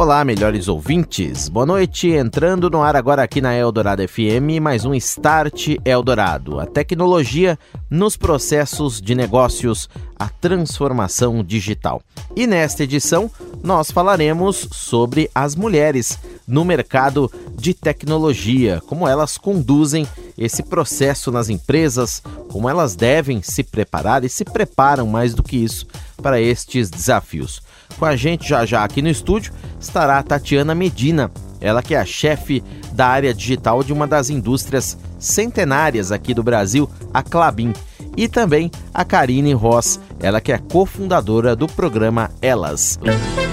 Olá, melhores ouvintes. Boa noite. Entrando no ar agora aqui na Eldorado FM, mais um Start Eldorado. A tecnologia nos processos de negócios, a transformação digital. E nesta edição, nós falaremos sobre as mulheres no mercado de tecnologia, como elas conduzem esse processo nas empresas, como elas devem se preparar e se preparam mais do que isso para estes desafios. Com a gente já já aqui no estúdio estará a Tatiana Medina, ela que é a chefe da área digital de uma das indústrias centenárias aqui do Brasil, a Clabin. E também a Karine Ross, ela que é cofundadora do programa Elas.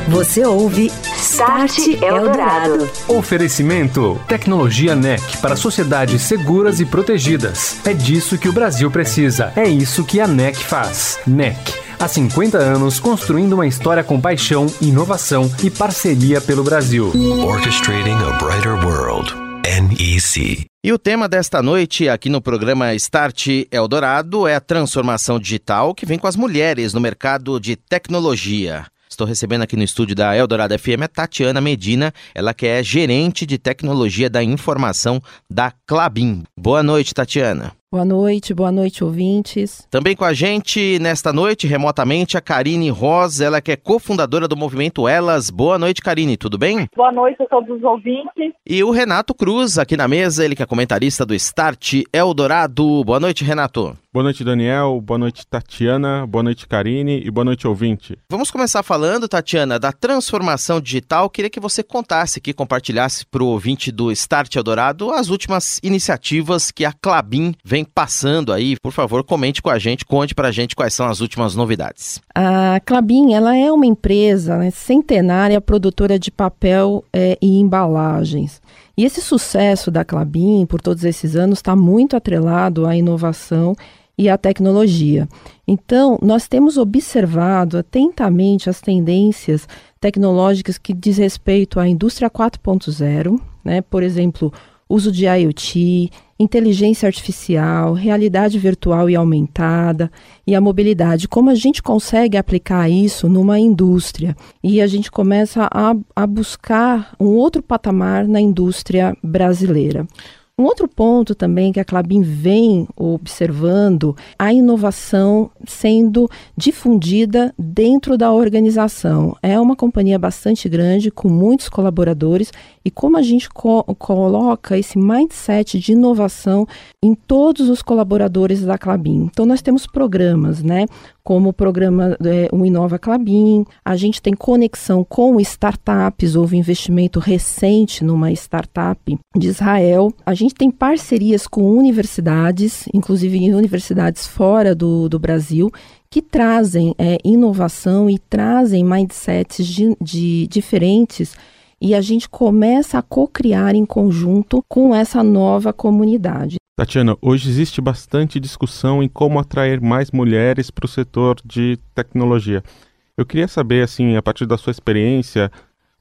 Você ouve Start Eldorado. Oferecimento Tecnologia NEC para sociedades seguras e protegidas. É disso que o Brasil precisa. É isso que a NEC faz. NEC Há 50 anos, construindo uma história com paixão, inovação e parceria pelo Brasil. Orchestrating a Brighter World. NEC. E o tema desta noite aqui no programa Start Eldorado é a transformação digital que vem com as mulheres no mercado de tecnologia. Estou recebendo aqui no estúdio da Eldorado FM a Tatiana Medina, ela que é gerente de tecnologia da informação da Clabin. Boa noite, Tatiana. Boa noite, boa noite, ouvintes. Também com a gente nesta noite, remotamente, a Karine Rosa, ela que é cofundadora do movimento Elas. Boa noite, Karine, tudo bem? Boa noite a todos os ouvintes. E o Renato Cruz, aqui na mesa, ele que é comentarista do Start Eldorado. Boa noite, Renato. Boa noite, Daniel. Boa noite, Tatiana. Boa noite, Karine. E boa noite, ouvinte. Vamos começar falando, Tatiana, da transformação digital. Queria que você contasse aqui, compartilhasse para o ouvinte do Start Eldorado as últimas iniciativas que a Clabin vem passando aí. Por favor, comente com a gente, conte para a gente quais são as últimas novidades. A Clabin, ela é uma empresa né, centenária produtora de papel é, e embalagens. E esse sucesso da Clabin por todos esses anos está muito atrelado à inovação e à tecnologia. Então, nós temos observado atentamente as tendências tecnológicas que diz respeito à indústria 4.0, né? Por exemplo, uso de IoT, inteligência artificial, realidade virtual e aumentada e a mobilidade. Como a gente consegue aplicar isso numa indústria? E a gente começa a, a buscar um outro patamar na indústria brasileira. Um outro ponto também que a Clabin vem observando, a inovação sendo difundida dentro da organização. É uma companhia bastante grande, com muitos colaboradores, e como a gente co coloca esse mindset de inovação em todos os colaboradores da Clabin. Então, nós temos programas, né? Como o programa é, o Inova Clabin, a gente tem conexão com startups, houve investimento recente numa startup de Israel. A gente tem parcerias com universidades, inclusive em universidades fora do, do Brasil, que trazem é, inovação e trazem mindsets de, de diferentes e a gente começa a co-criar em conjunto com essa nova comunidade. Tatiana, hoje existe bastante discussão em como atrair mais mulheres para o setor de tecnologia. Eu queria saber, assim, a partir da sua experiência,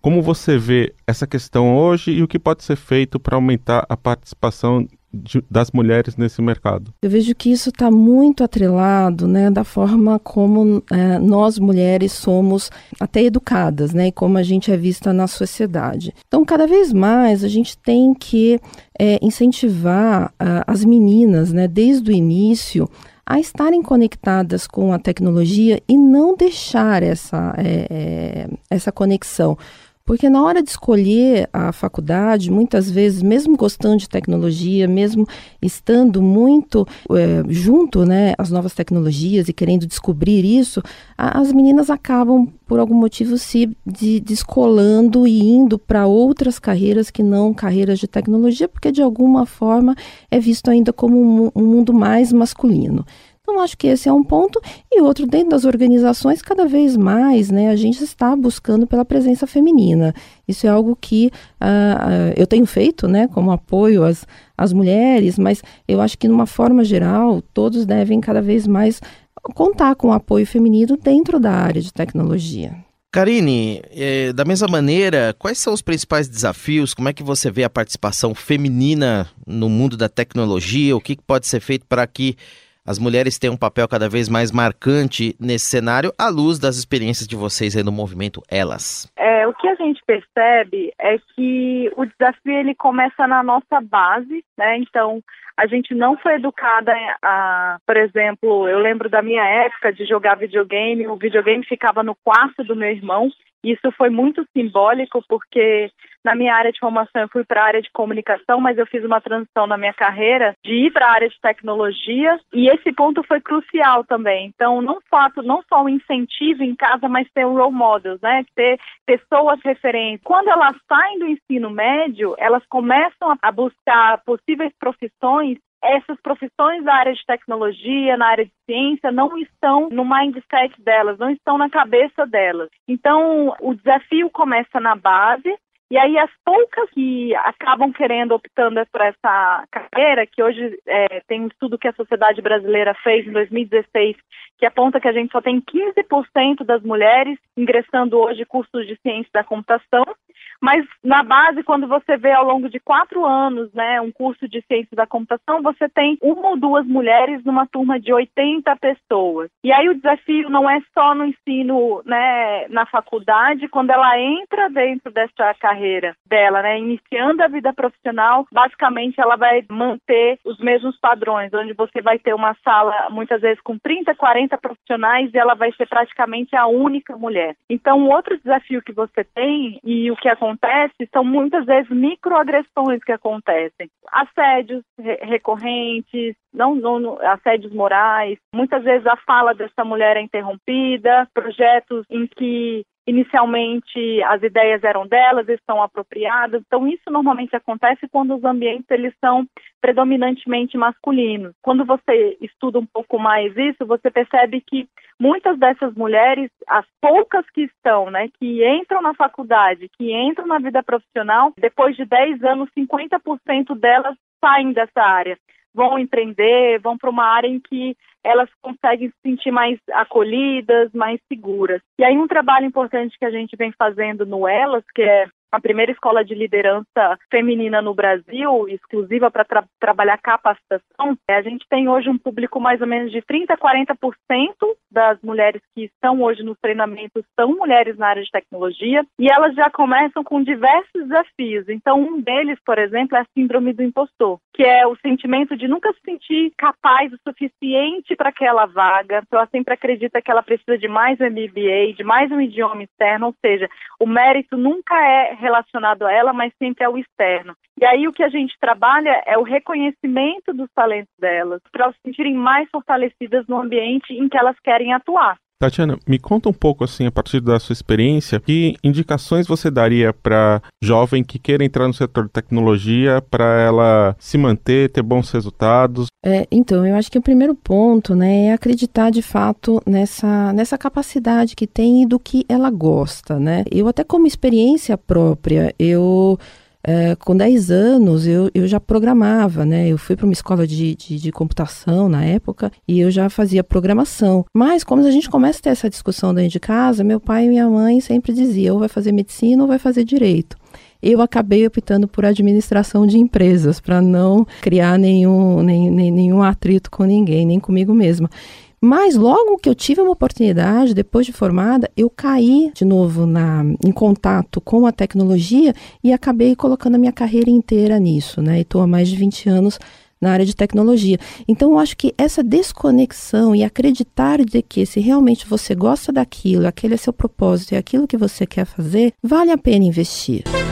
como você vê essa questão hoje e o que pode ser feito para aumentar a participação de, das mulheres nesse mercado? Eu vejo que isso está muito atrelado, né, da forma como é, nós mulheres somos até educadas, né, e como a gente é vista na sociedade. Então, cada vez mais a gente tem que é, incentivar uh, as meninas, né, desde o início a estarem conectadas com a tecnologia e não deixar essa, é, é, essa conexão. Porque na hora de escolher a faculdade, muitas vezes, mesmo gostando de tecnologia, mesmo estando muito é, junto né, às novas tecnologias e querendo descobrir isso, a, as meninas acabam, por algum motivo, se de, descolando e indo para outras carreiras que não carreiras de tecnologia, porque de alguma forma é visto ainda como um, um mundo mais masculino. Então, acho que esse é um ponto. E outro, dentro das organizações, cada vez mais, né, a gente está buscando pela presença feminina. Isso é algo que uh, eu tenho feito, né, como apoio às, às mulheres, mas eu acho que, numa forma geral, todos devem cada vez mais contar com o apoio feminino dentro da área de tecnologia. Karine, eh, da mesma maneira, quais são os principais desafios? Como é que você vê a participação feminina no mundo da tecnologia? O que pode ser feito para que as mulheres tenham um papel cada vez mais marcante nesse cenário, à luz das experiências de vocês aí no movimento Elas? É, o que a gente percebe é que o desafio ele começa na nossa base, né? Então, a gente não foi educada a, por exemplo, eu lembro da minha época de jogar videogame, o videogame ficava no quarto do meu irmão. Isso foi muito simbólico porque na minha área de formação eu fui para a área de comunicação, mas eu fiz uma transição na minha carreira de ir para a área de tecnologia e esse ponto foi crucial também. Então, não fato, não só o incentivo em casa, mas ter um role models, né? Ter pessoas referentes. Quando elas saem do ensino médio, elas começam a buscar possíveis profissões essas profissões da área de tecnologia, na área de ciência, não estão no mindset delas, não estão na cabeça delas. Então, o desafio começa na base, e aí as poucas que acabam querendo, optando por essa carreira, que hoje é, tem um estudo que a Sociedade Brasileira fez em 2016, que aponta que a gente só tem 15% das mulheres ingressando hoje cursos de ciência da computação, mas na base, quando você vê ao longo de quatro anos, né, um curso de ciência da computação, você tem uma ou duas mulheres numa turma de 80 pessoas. E aí o desafio não é só no ensino, né, na faculdade, quando ela entra dentro dessa carreira dela, né, iniciando a vida profissional, basicamente ela vai manter os mesmos padrões, onde você vai ter uma sala muitas vezes com 30, 40 profissionais e ela vai ser praticamente a única mulher. Então, outro desafio que você tem e o que acontece acontece são muitas vezes microagressões que acontecem. Assédios re recorrentes, não, não, assédios morais. Muitas vezes a fala dessa mulher é interrompida, projetos em que inicialmente as ideias eram delas, estão apropriadas. Então isso normalmente acontece quando os ambientes eles são predominantemente masculinos. Quando você estuda um pouco mais isso, você percebe que muitas dessas mulheres, as poucas que estão, né, que entram na faculdade, que entram na vida profissional, depois de 10 anos, 50% delas saem dessa área vão empreender, vão para uma área em que elas conseguem se sentir mais acolhidas, mais seguras. E aí um trabalho importante que a gente vem fazendo no Elas, que é a primeira escola de liderança feminina no Brasil, exclusiva para tra trabalhar capacitação. A gente tem hoje um público mais ou menos de 30% a 40% das mulheres que estão hoje nos treinamentos são mulheres na área de tecnologia e elas já começam com diversos desafios. Então, um deles, por exemplo, é a síndrome do impostor, que é o sentimento de nunca se sentir capaz o suficiente para aquela vaga. Então, ela sempre acredita que ela precisa de mais um MBA, de mais um idioma externo, ou seja, o mérito nunca é relacionado a ela, mas sempre ao externo. E aí o que a gente trabalha é o reconhecimento dos talentos delas, para elas se sentirem mais fortalecidas no ambiente em que elas querem atuar. Tatiana, me conta um pouco assim, a partir da sua experiência, que indicações você daria para jovem que queira entrar no setor de tecnologia para ela se manter, ter bons resultados? É, então, eu acho que o primeiro ponto, né, é acreditar de fato nessa, nessa capacidade que tem e do que ela gosta, né? Eu até como experiência própria, eu é, com 10 anos eu, eu já programava, né? Eu fui para uma escola de, de, de, computação na época e eu já fazia programação. Mas como a gente começa a ter essa discussão dentro de casa, meu pai e minha mãe sempre diziam ou vai fazer medicina ou vai fazer direito eu acabei optando por administração de empresas, para não criar nenhum, nem, nem, nenhum atrito com ninguém, nem comigo mesma. Mas logo que eu tive uma oportunidade, depois de formada, eu caí de novo na, em contato com a tecnologia e acabei colocando a minha carreira inteira nisso, né? E estou há mais de 20 anos na área de tecnologia. Então, eu acho que essa desconexão e acreditar de que se realmente você gosta daquilo, aquele é seu propósito e aquilo que você quer fazer, vale a pena investir.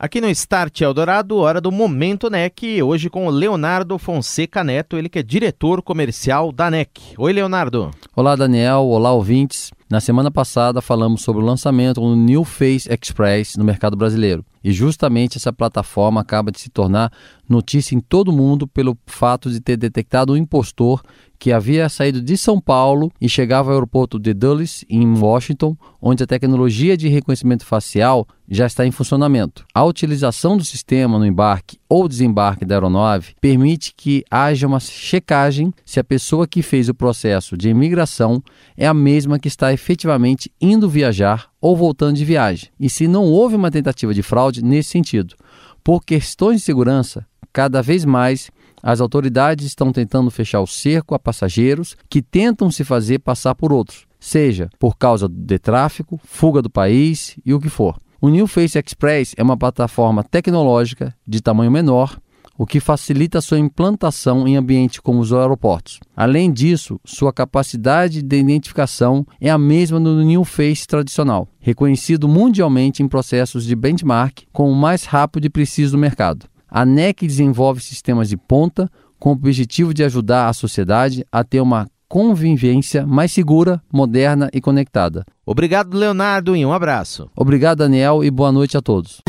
Aqui no Start Eldorado, hora do Momento NEC, hoje com o Leonardo Fonseca Neto, ele que é diretor comercial da NEC. Oi, Leonardo. Olá, Daniel. Olá, ouvintes. Na semana passada falamos sobre o lançamento do New Face Express no mercado brasileiro. E justamente essa plataforma acaba de se tornar notícia em todo o mundo pelo fato de ter detectado um impostor que havia saído de São Paulo e chegava ao aeroporto de Dulles, em Washington, onde a tecnologia de reconhecimento facial já está em funcionamento. A utilização do sistema no embarque ou desembarque da aeronave permite que haja uma checagem se a pessoa que fez o processo de imigração é a mesma que está efetivamente indo viajar ou voltando de viagem, e se não houve uma tentativa de fraude nesse sentido. Por questões de segurança, cada vez mais as autoridades estão tentando fechar o cerco a passageiros que tentam se fazer passar por outros, seja por causa de tráfico, fuga do país e o que for. O New Face Express é uma plataforma tecnológica de tamanho menor, o que facilita sua implantação em ambientes como os aeroportos. Além disso, sua capacidade de identificação é a mesma do New Face tradicional, reconhecido mundialmente em processos de benchmark como o mais rápido e preciso do mercado. A NEC desenvolve sistemas de ponta com o objetivo de ajudar a sociedade a ter uma convivência mais segura, moderna e conectada. Obrigado, Leonardo, e um abraço. Obrigado, Daniel, e boa noite a todos.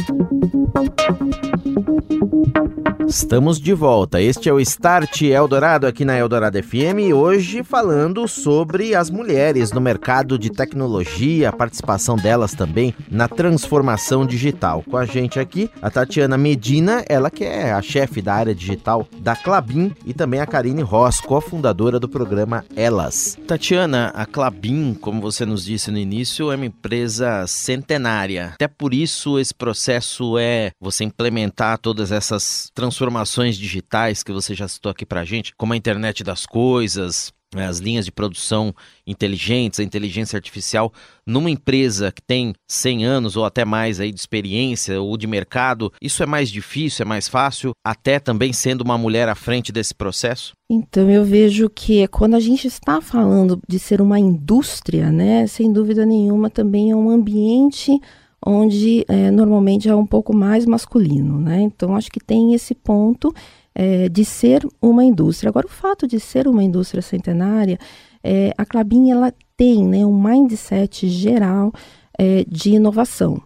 Estamos de volta. Este é o Start Eldorado aqui na Eldorado FM. Hoje falando sobre as mulheres no mercado de tecnologia, a participação delas também na transformação digital. Com a gente aqui, a Tatiana Medina, ela que é a chefe da área digital da Clabin, e também a Karine Ross, cofundadora do programa Elas. Tatiana, a Clabin, como você nos disse no início, é uma empresa centenária. Até por isso esse processo é você implementar todas essas transformações transformações digitais que você já citou aqui para a gente, como a internet das coisas, né, as linhas de produção inteligentes, a inteligência artificial, numa empresa que tem 100 anos ou até mais aí de experiência ou de mercado, isso é mais difícil, é mais fácil, até também sendo uma mulher à frente desse processo? Então eu vejo que quando a gente está falando de ser uma indústria, né, sem dúvida nenhuma também é um ambiente onde é, normalmente é um pouco mais masculino, né? Então acho que tem esse ponto é, de ser uma indústria. Agora o fato de ser uma indústria centenária, é, a Clabin ela tem né, um mindset geral é, de inovação.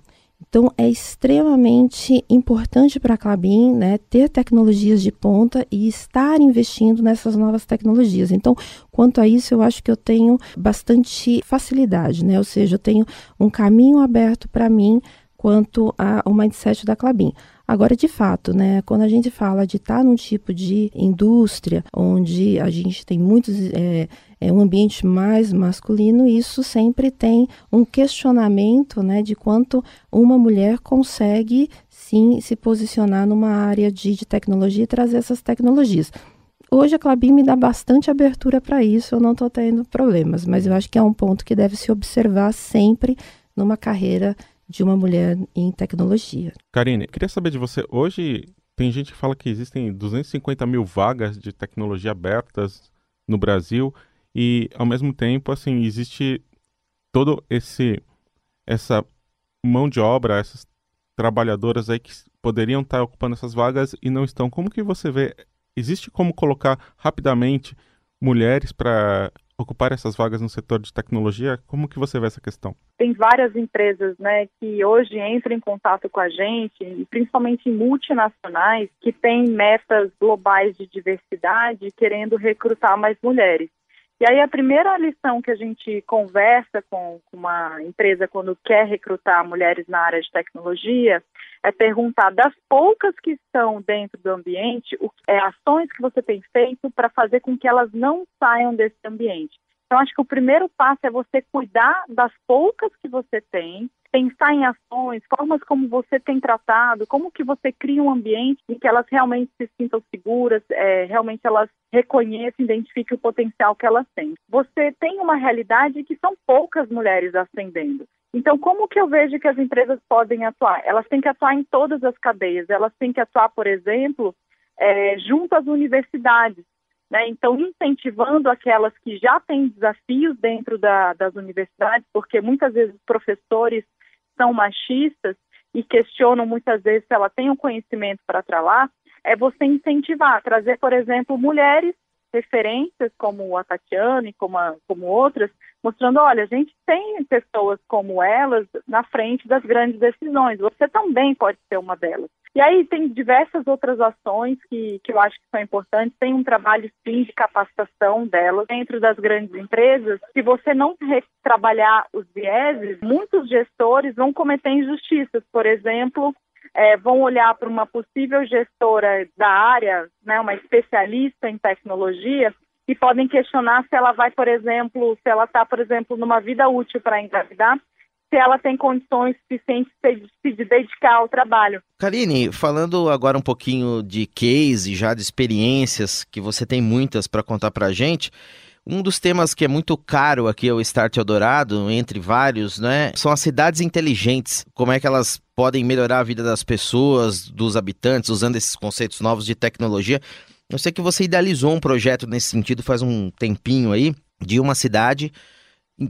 Então, é extremamente importante para a Clabin né, ter tecnologias de ponta e estar investindo nessas novas tecnologias. Então, quanto a isso, eu acho que eu tenho bastante facilidade, né? ou seja, eu tenho um caminho aberto para mim quanto ao mindset da Clabin. Agora, de fato, né, quando a gente fala de estar num tipo de indústria onde a gente tem muitos é, é um ambiente mais masculino, isso sempre tem um questionamento né, de quanto uma mulher consegue sim se posicionar numa área de, de tecnologia e trazer essas tecnologias. Hoje a Clabin me dá bastante abertura para isso, eu não estou tendo problemas, mas eu acho que é um ponto que deve se observar sempre numa carreira de uma mulher em tecnologia. Karine, queria saber de você, hoje tem gente que fala que existem 250 mil vagas de tecnologia abertas no Brasil e ao mesmo tempo assim existe todo esse essa mão de obra essas trabalhadoras aí que poderiam estar ocupando essas vagas e não estão. Como que você vê? Existe como colocar rapidamente mulheres para ocupar essas vagas no setor de tecnologia? Como que você vê essa questão? Tem várias empresas né que hoje entram em contato com a gente principalmente multinacionais que têm metas globais de diversidade querendo recrutar mais mulheres e aí a primeira lição que a gente conversa com uma empresa quando quer recrutar mulheres na área de tecnologia é perguntar das poucas que estão dentro do ambiente, o, é, ações que você tem feito para fazer com que elas não saiam desse ambiente. Então, acho que o primeiro passo é você cuidar das poucas que você tem, pensar em ações, formas como você tem tratado, como que você cria um ambiente em que elas realmente se sintam seguras, é, realmente elas reconheçam, identifiquem o potencial que elas têm. Você tem uma realidade que são poucas mulheres ascendendo. Então, como que eu vejo que as empresas podem atuar? Elas têm que atuar em todas as cadeias. Elas têm que atuar, por exemplo, é, junto às universidades. Né? Então, incentivando aquelas que já têm desafios dentro da, das universidades, porque muitas vezes professores são machistas, e questionam muitas vezes se ela tem o um conhecimento para lá, é você incentivar, trazer, por exemplo, mulheres referências como a Tatiana e como, a, como outras, mostrando, olha, a gente tem pessoas como elas na frente das grandes decisões, você também pode ser uma delas. E aí tem diversas outras ações que, que eu acho que são importantes. Tem um trabalho sim de capacitação delas dentro das grandes empresas. Se você não trabalhar os vieses, muitos gestores vão cometer injustiças. Por exemplo, é, vão olhar para uma possível gestora da área, né, uma especialista em tecnologia, e podem questionar se ela vai, por exemplo, se ela está, por exemplo, numa vida útil para engravidar, se ela tem condições suficientes de se dedicar ao trabalho. Karine, falando agora um pouquinho de case, já de experiências, que você tem muitas para contar para a gente, um dos temas que é muito caro aqui ao Start Eldorado, entre vários, né, são as cidades inteligentes. Como é que elas podem melhorar a vida das pessoas, dos habitantes, usando esses conceitos novos de tecnologia. Eu sei que você idealizou um projeto nesse sentido faz um tempinho aí, de uma cidade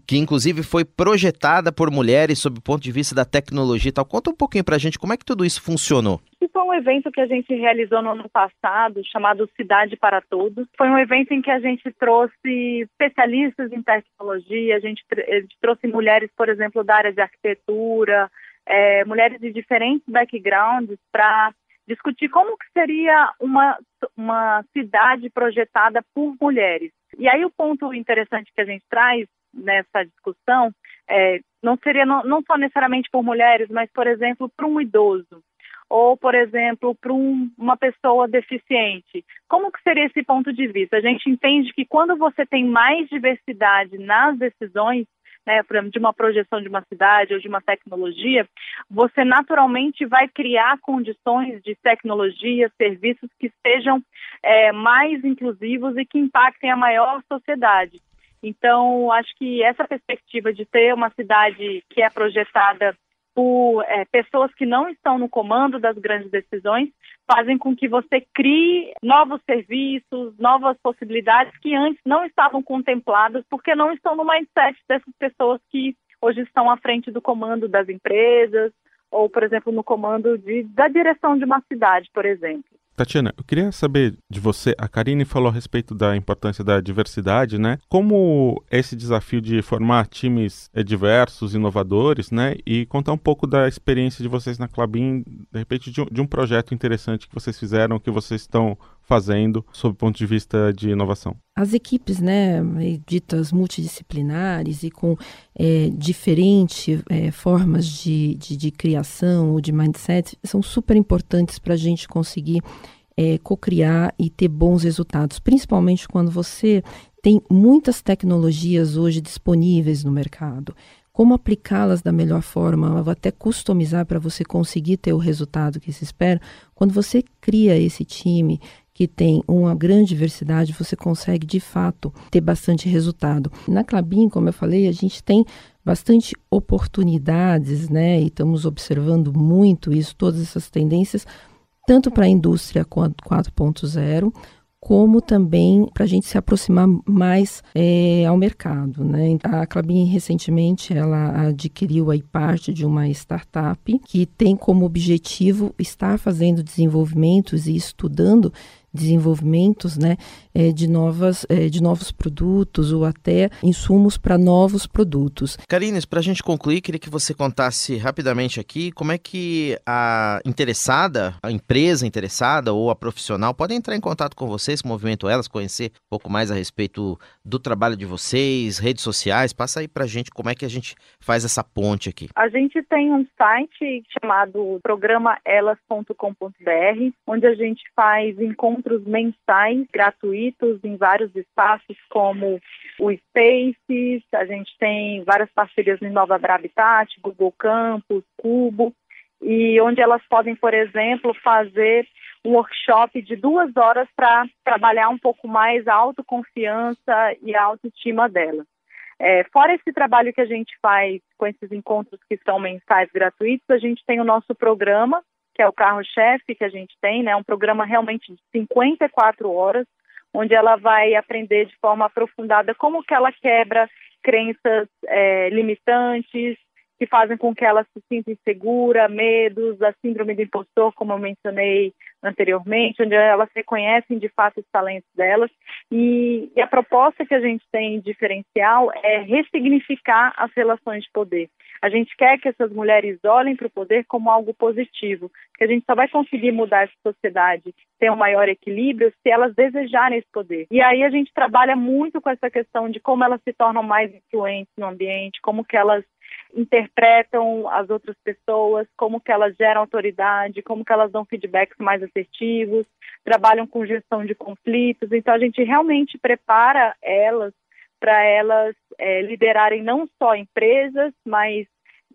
que inclusive foi projetada por mulheres sob o ponto de vista da tecnologia e tal. Conta um pouquinho pra gente como é que tudo isso funcionou. Foi um evento que a gente realizou no ano passado, chamado Cidade para Todos. Foi um evento em que a gente trouxe especialistas em tecnologia, a gente, a gente trouxe mulheres, por exemplo, da área de arquitetura, é, mulheres de diferentes backgrounds para discutir como que seria uma, uma cidade projetada por mulheres. E aí o ponto interessante que a gente traz nessa discussão é, não seria não, não só necessariamente por mulheres, mas, por exemplo, para um idoso ou, por exemplo, para um, uma pessoa deficiente. Como que seria esse ponto de vista? A gente entende que quando você tem mais diversidade nas decisões, né, por exemplo, de uma projeção de uma cidade ou de uma tecnologia, você naturalmente vai criar condições de tecnologia, serviços que sejam é, mais inclusivos e que impactem a maior sociedade. Então, acho que essa perspectiva de ter uma cidade que é projetada por é, pessoas que não estão no comando das grandes decisões fazem com que você crie novos serviços, novas possibilidades que antes não estavam contempladas porque não estão no mindset dessas pessoas que hoje estão à frente do comando das empresas ou, por exemplo, no comando de, da direção de uma cidade, por exemplo. Tatiana, eu queria saber de você, a Karine falou a respeito da importância da diversidade, né? Como esse desafio de formar times é, diversos, inovadores, né? E contar um pouco da experiência de vocês na Clabin, de repente de um, de um projeto interessante que vocês fizeram, que vocês estão fazendo sob o ponto de vista de inovação? As equipes, né, ditas multidisciplinares e com é, diferentes é, formas de, de, de, criação ou de mindset, são super importantes para a gente conseguir é, co-criar e ter bons resultados, principalmente quando você tem muitas tecnologias hoje disponíveis no mercado como aplicá-las da melhor forma, até customizar para você conseguir ter o resultado que se espera. Quando você cria esse time que tem uma grande diversidade, você consegue de fato ter bastante resultado. Na Clabin, como eu falei, a gente tem bastante oportunidades, né? E estamos observando muito isso, todas essas tendências, tanto para a indústria 4.0 como também para a gente se aproximar mais é, ao mercado. Né? A Clabin recentemente ela adquiriu aí parte de uma startup que tem como objetivo estar fazendo desenvolvimentos e estudando desenvolvimentos né, é, de, novas, é, de novos produtos ou até insumos para novos produtos. Karines, para a gente concluir, queria que você contasse rapidamente aqui como é que a interessada, a empresa interessada ou a profissional pode entrar em contato com vocês, com o Movimento Elas, conhecer um pouco mais a respeito do trabalho de vocês, redes sociais. Passa aí para a gente como é que a gente faz essa ponte aqui. A gente tem um site chamado programaelas.com.br, onde a gente faz encontros encontros mensais gratuitos em vários espaços, como o Spaces, a gente tem várias parcerias no Nova Habitat, Google Campus, Cubo, e onde elas podem, por exemplo, fazer um workshop de duas horas para trabalhar um pouco mais a autoconfiança e a autoestima dela. É, fora esse trabalho que a gente faz com esses encontros que são mensais gratuitos, a gente tem o nosso programa, que é o carro-chefe que a gente tem, né? Um programa realmente de 54 horas, onde ela vai aprender de forma aprofundada como que ela quebra crenças é, limitantes, que fazem com que ela se sinta insegura, medos, a síndrome do impostor, como eu mencionei anteriormente, onde elas reconhecem de fato os talentos delas. E, e a proposta que a gente tem diferencial é ressignificar as relações de poder. A gente quer que essas mulheres olhem para o poder como algo positivo, que a gente só vai conseguir mudar essa sociedade, ter um maior equilíbrio, se elas desejarem esse poder. E aí a gente trabalha muito com essa questão de como elas se tornam mais influentes no ambiente, como que elas interpretam as outras pessoas, como que elas geram autoridade, como que elas dão feedbacks mais assertivos, trabalham com gestão de conflitos. Então a gente realmente prepara elas para elas é, liderarem não só empresas, mas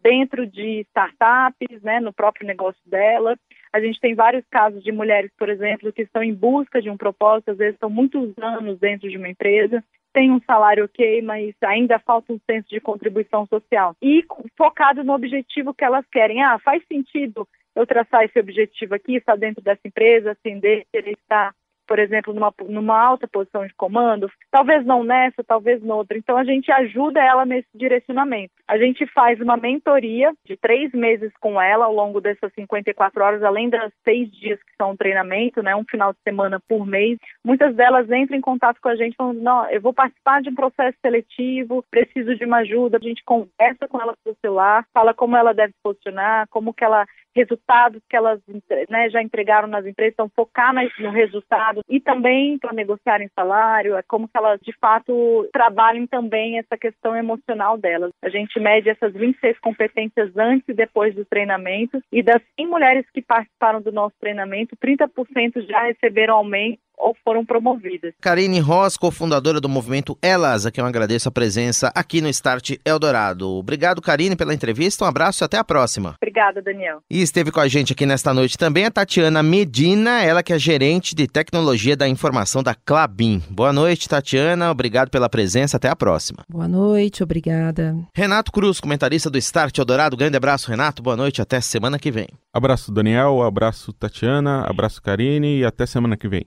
dentro de startups, né, no próprio negócio dela. A gente tem vários casos de mulheres, por exemplo, que estão em busca de um propósito, às vezes estão muitos anos dentro de uma empresa, têm um salário ok, mas ainda falta um senso de contribuição social. E focado no objetivo que elas querem. Ah, faz sentido eu traçar esse objetivo aqui, estar dentro dessa empresa, ascender, querer estar por exemplo, numa, numa alta posição de comando, talvez não nessa, talvez noutra. Então, a gente ajuda ela nesse direcionamento. A gente faz uma mentoria de três meses com ela ao longo dessas 54 horas, além das seis dias que são treinamento, né, um final de semana por mês. Muitas delas entram em contato com a gente falando, não, eu vou participar de um processo seletivo, preciso de uma ajuda. A gente conversa com ela pelo celular, fala como ela deve se posicionar, como que ela resultados que elas né, já entregaram nas empresas, então focar no resultado e também para negociar em salário, é como que elas de fato trabalhem também essa questão emocional delas. A gente mede essas 26 competências antes e depois do treinamento e das 100 mulheres que participaram do nosso treinamento, 30% já receberam aumento ou foram promovidas. Karine Ross, cofundadora do movimento Elas, a quem eu agradeço a presença aqui no Start Eldorado. Obrigado, Karine, pela entrevista. Um abraço e até a próxima. Obrigada, Daniel. E esteve com a gente aqui nesta noite também a Tatiana Medina, ela que é gerente de tecnologia da informação da Clabin. Boa noite, Tatiana. Obrigado pela presença. Até a próxima. Boa noite, obrigada. Renato Cruz, comentarista do Start Eldorado. Grande abraço, Renato. Boa noite. Até semana que vem. Abraço, Daniel. Abraço, Tatiana. Abraço, Karine. E até semana que vem.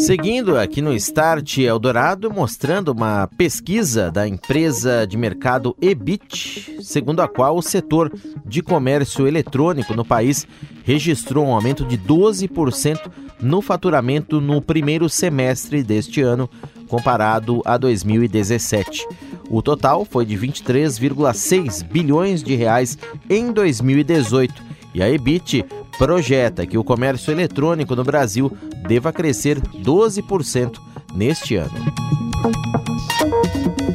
Seguindo aqui no Start Eldorado, mostrando uma pesquisa da empresa de mercado Ebit, segundo a qual o setor de comércio eletrônico no país registrou um aumento de 12% no faturamento no primeiro semestre deste ano, comparado a 2017. O total foi de 23,6 bilhões de reais em 2018 e a Ebit projeta que o comércio eletrônico no Brasil deva crescer 12% neste ano.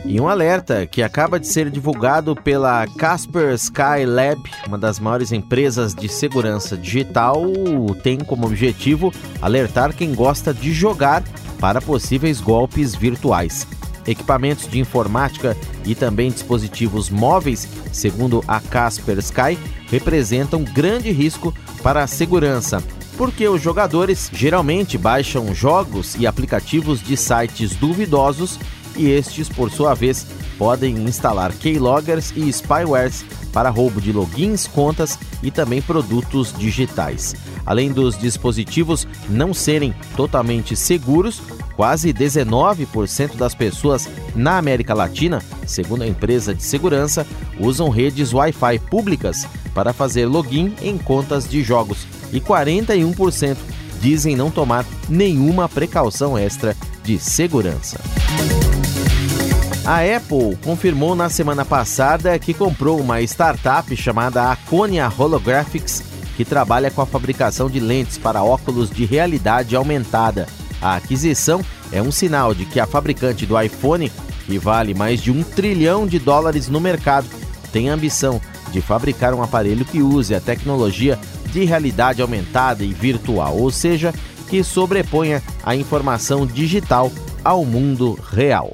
E um alerta que acaba de ser divulgado pela Casper Sky Lab, uma das maiores empresas de segurança digital, tem como objetivo alertar quem gosta de jogar para possíveis golpes virtuais. Equipamentos de informática e também dispositivos móveis, segundo a Casper Sky, representam grande risco para a segurança, porque os jogadores geralmente baixam jogos e aplicativos de sites duvidosos e estes, por sua vez, podem instalar keyloggers e spywares para roubo de logins, contas e também produtos digitais. Além dos dispositivos não serem totalmente seguros, quase 19% das pessoas na América Latina, segundo a empresa de segurança, usam redes Wi-Fi públicas para fazer login em contas de jogos e 41% dizem não tomar nenhuma precaução extra de segurança. A Apple confirmou na semana passada que comprou uma startup chamada Aconia Holographics, que trabalha com a fabricação de lentes para óculos de realidade aumentada. A aquisição é um sinal de que a fabricante do iPhone, que vale mais de um trilhão de dólares no mercado, tem a ambição de fabricar um aparelho que use a tecnologia de realidade aumentada e virtual, ou seja, que sobreponha a informação digital ao mundo real.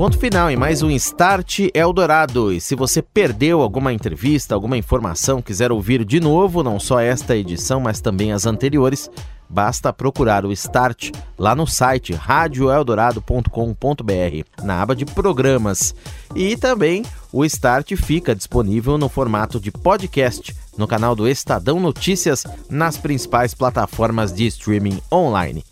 Ponto final em mais um Start Eldorado. E se você perdeu alguma entrevista, alguma informação, quiser ouvir de novo, não só esta edição, mas também as anteriores, basta procurar o Start lá no site radioeldorado.com.br, na aba de programas. E também o Start fica disponível no formato de podcast no canal do Estadão Notícias nas principais plataformas de streaming online.